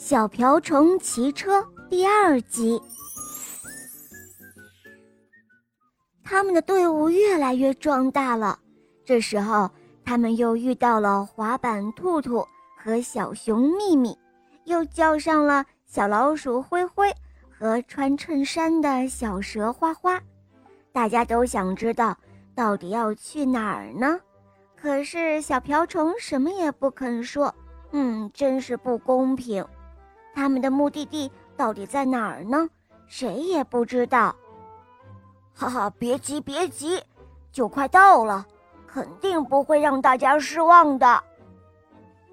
小瓢虫骑车第二集。他们的队伍越来越壮大了。这时候，他们又遇到了滑板兔兔和小熊秘密，又叫上了小老鼠灰灰和穿衬衫的小蛇花花。大家都想知道，到底要去哪儿呢？可是小瓢虫什么也不肯说。嗯，真是不公平。他们的目的地到底在哪儿呢？谁也不知道。哈哈，别急别急，就快到了，肯定不会让大家失望的。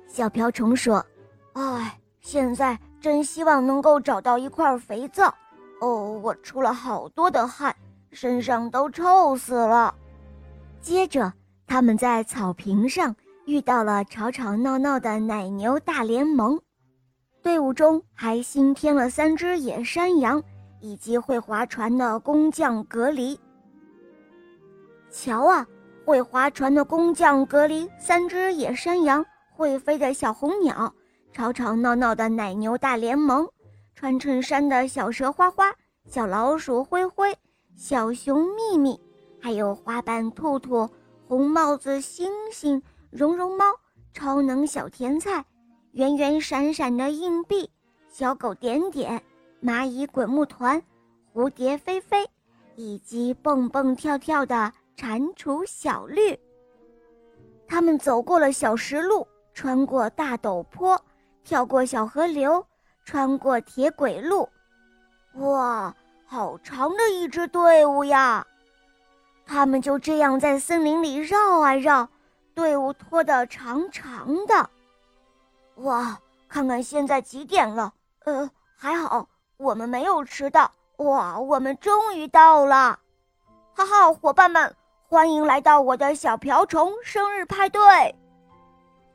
小瓢虫说：“哎，现在真希望能够找到一块肥皂。哦，我出了好多的汗，身上都臭死了。”接着，他们在草坪上遇到了吵吵闹闹的奶牛大联盟。队伍中还新添了三只野山羊，以及会划船的工匠格离。瞧啊，会划船的工匠格离，三只野山羊，会飞的小红鸟，吵吵闹闹的奶牛大联盟，穿衬衫的小蛇花花，小老鼠灰灰，小熊秘密，还有花瓣兔兔，红帽子星星，绒绒猫，超能小甜菜。圆圆闪闪的硬币，小狗点点，蚂蚁滚木团，蝴蝶飞飞，以及蹦蹦跳跳的蟾蜍小绿。他们走过了小石路，穿过大陡坡，跳过小河流，穿过铁轨路。哇，好长的一支队伍呀！他们就这样在森林里绕啊绕，队伍拖得长长的。哇，看看现在几点了？呃，还好我们没有迟到。哇，我们终于到了！哈哈，伙伴们，欢迎来到我的小瓢虫生日派对。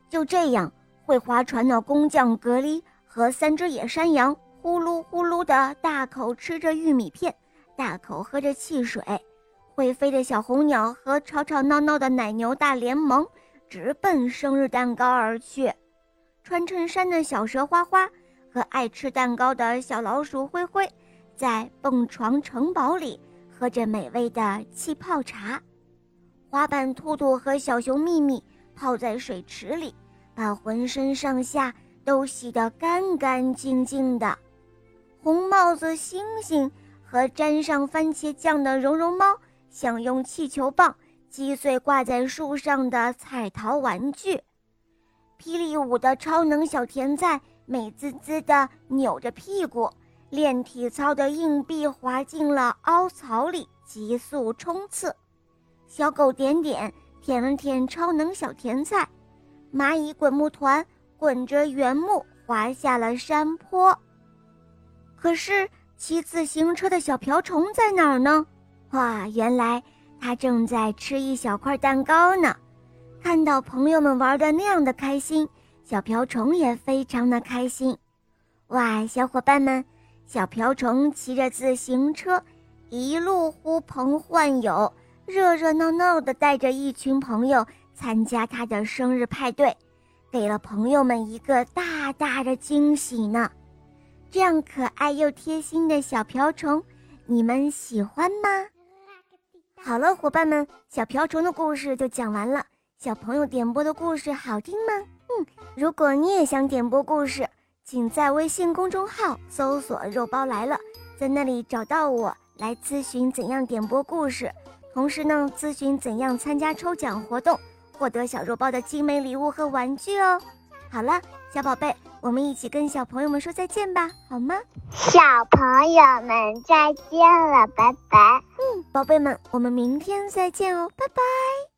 就这样，会划船的工匠格里和三只野山羊呼噜呼噜的大口吃着玉米片，大口喝着汽水。会飞的小红鸟和吵吵闹闹的奶牛大联盟直奔生日蛋糕而去。穿衬衫的小蛇花花和爱吃蛋糕的小老鼠灰灰，在蹦床城堡里喝着美味的气泡茶。滑板兔兔和小熊秘密泡在水池里，把浑身上下都洗得干干净净的。红帽子星星和沾上番茄酱的绒绒猫，想用气球棒击碎挂在树上的彩陶玩具。霹雳舞的超能小甜菜美滋滋地扭着屁股，练体操的硬币滑进了凹槽里，急速冲刺。小狗点点舔了舔超能小甜菜，蚂蚁滚木团滚着原木滑下了山坡。可是骑自行车的小瓢虫在哪儿呢？哇，原来它正在吃一小块蛋糕呢。看到朋友们玩的那样的开心，小瓢虫也非常的开心。哇，小伙伴们，小瓢虫骑着自行车，一路呼朋唤友，热热闹闹的带着一群朋友参加他的生日派对，给了朋友们一个大大的惊喜呢。这样可爱又贴心的小瓢虫，你们喜欢吗？好了，伙伴们，小瓢虫的故事就讲完了。小朋友点播的故事好听吗？嗯，如果你也想点播故事，请在微信公众号搜索“肉包来了”，在那里找到我来咨询怎样点播故事，同时呢，咨询怎样参加抽奖活动，获得小肉包的精美礼物和玩具哦。好了，小宝贝，我们一起跟小朋友们说再见吧，好吗？小朋友们再见了，拜拜。嗯，宝贝们，我们明天再见哦，拜拜。